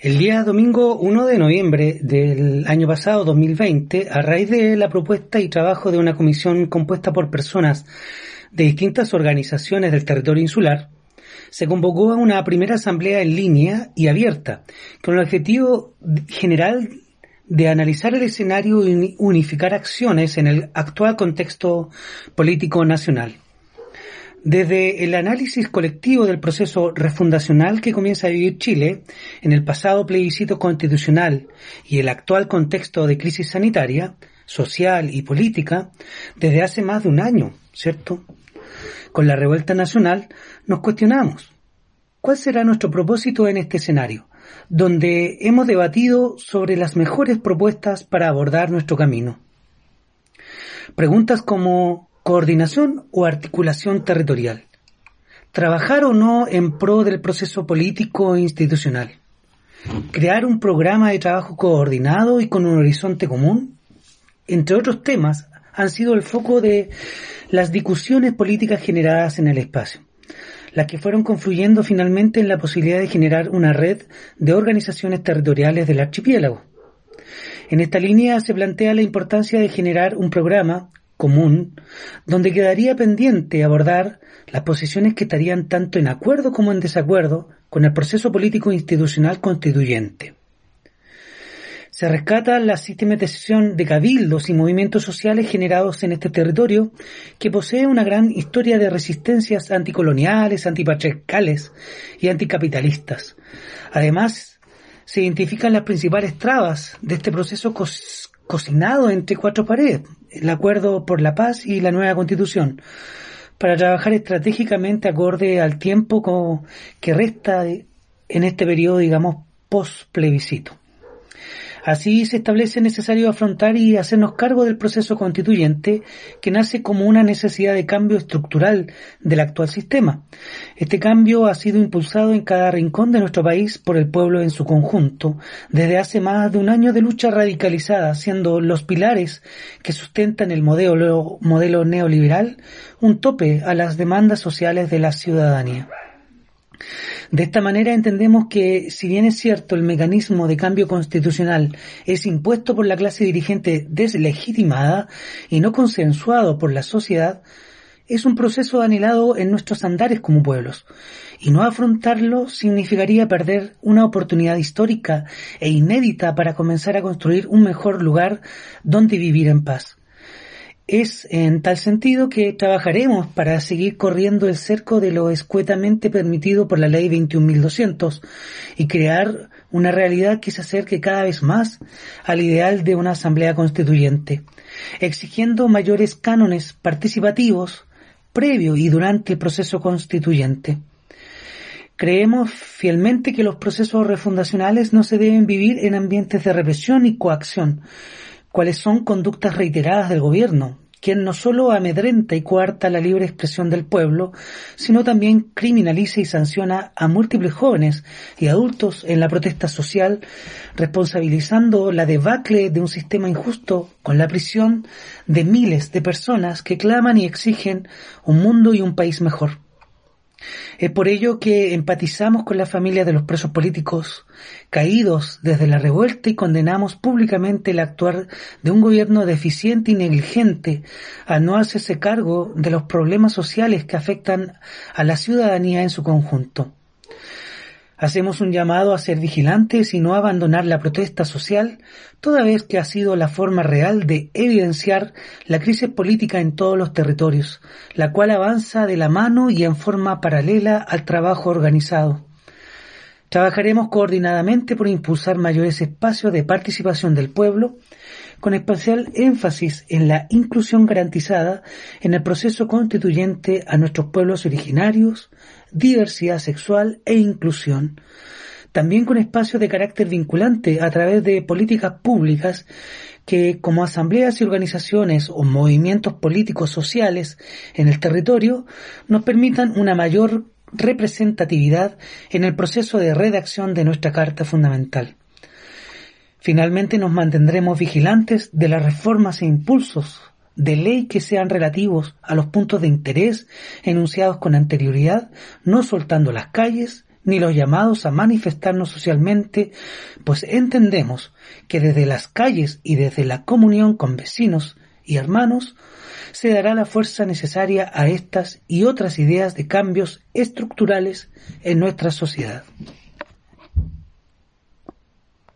El día domingo 1 de noviembre del año pasado, 2020, a raíz de la propuesta y trabajo de una comisión compuesta por personas de distintas organizaciones del territorio insular, se convocó a una primera asamblea en línea y abierta, con el objetivo general de analizar el escenario y unificar acciones en el actual contexto político nacional. Desde el análisis colectivo del proceso refundacional que comienza a vivir Chile en el pasado plebiscito constitucional y el actual contexto de crisis sanitaria, social y política, desde hace más de un año, ¿cierto? Con la revuelta nacional nos cuestionamos, ¿cuál será nuestro propósito en este escenario, donde hemos debatido sobre las mejores propuestas para abordar nuestro camino? Preguntas como coordinación o articulación territorial, trabajar o no en pro del proceso político e institucional, crear un programa de trabajo coordinado y con un horizonte común, entre otros temas, han sido el foco de las discusiones políticas generadas en el espacio, las que fueron confluyendo finalmente en la posibilidad de generar una red de organizaciones territoriales del archipiélago. En esta línea se plantea la importancia de generar un programa común, donde quedaría pendiente abordar las posiciones que estarían tanto en acuerdo como en desacuerdo con el proceso político institucional constituyente. Se rescata la sistematización de cabildos y movimientos sociales generados en este territorio, que posee una gran historia de resistencias anticoloniales, antipatriarcales y anticapitalistas. Además, se identifican las principales trabas de este proceso cocinado entre cuatro paredes, el acuerdo por la paz y la nueva constitución, para trabajar estratégicamente acorde al tiempo que resta en este periodo, digamos, post plebiscito. Así se establece necesario afrontar y hacernos cargo del proceso constituyente que nace como una necesidad de cambio estructural del actual sistema. Este cambio ha sido impulsado en cada rincón de nuestro país por el pueblo en su conjunto desde hace más de un año de lucha radicalizada, siendo los pilares que sustentan el modelo, neoliberal un tope a las demandas sociales de la ciudadanía. De esta manera entendemos que, si bien es cierto el mecanismo de cambio constitucional es impuesto por la clase dirigente deslegitimada y no consensuado por la sociedad, es un proceso anhelado en nuestros andares como pueblos, y no afrontarlo significaría perder una oportunidad histórica e inédita para comenzar a construir un mejor lugar donde vivir en paz. Es en tal sentido que trabajaremos para seguir corriendo el cerco de lo escuetamente permitido por la ley 21.200 y crear una realidad que se acerque cada vez más al ideal de una asamblea constituyente, exigiendo mayores cánones participativos previo y durante el proceso constituyente. Creemos fielmente que los procesos refundacionales no se deben vivir en ambientes de represión y coacción, cuáles son conductas reiteradas del gobierno, quien no solo amedrenta y coarta la libre expresión del pueblo, sino también criminaliza y sanciona a múltiples jóvenes y adultos en la protesta social, responsabilizando la debacle de un sistema injusto con la prisión de miles de personas que claman y exigen un mundo y un país mejor. Es por ello que empatizamos con la familia de los presos políticos caídos desde la revuelta y condenamos públicamente el actuar de un gobierno deficiente y negligente a no hacerse cargo de los problemas sociales que afectan a la ciudadanía en su conjunto. Hacemos un llamado a ser vigilantes y no abandonar la protesta social, toda vez que ha sido la forma real de evidenciar la crisis política en todos los territorios, la cual avanza de la mano y en forma paralela al trabajo organizado. Trabajaremos coordinadamente por impulsar mayores espacios de participación del pueblo, con especial énfasis en la inclusión garantizada en el proceso constituyente a nuestros pueblos originarios, diversidad sexual e inclusión, también con espacios de carácter vinculante a través de políticas públicas que como asambleas y organizaciones o movimientos políticos sociales en el territorio nos permitan una mayor representatividad en el proceso de redacción de nuestra Carta Fundamental. Finalmente nos mantendremos vigilantes de las reformas e impulsos de ley que sean relativos a los puntos de interés enunciados con anterioridad, no soltando las calles ni los llamados a manifestarnos socialmente, pues entendemos que desde las calles y desde la comunión con vecinos y hermanos se dará la fuerza necesaria a estas y otras ideas de cambios estructurales en nuestra sociedad.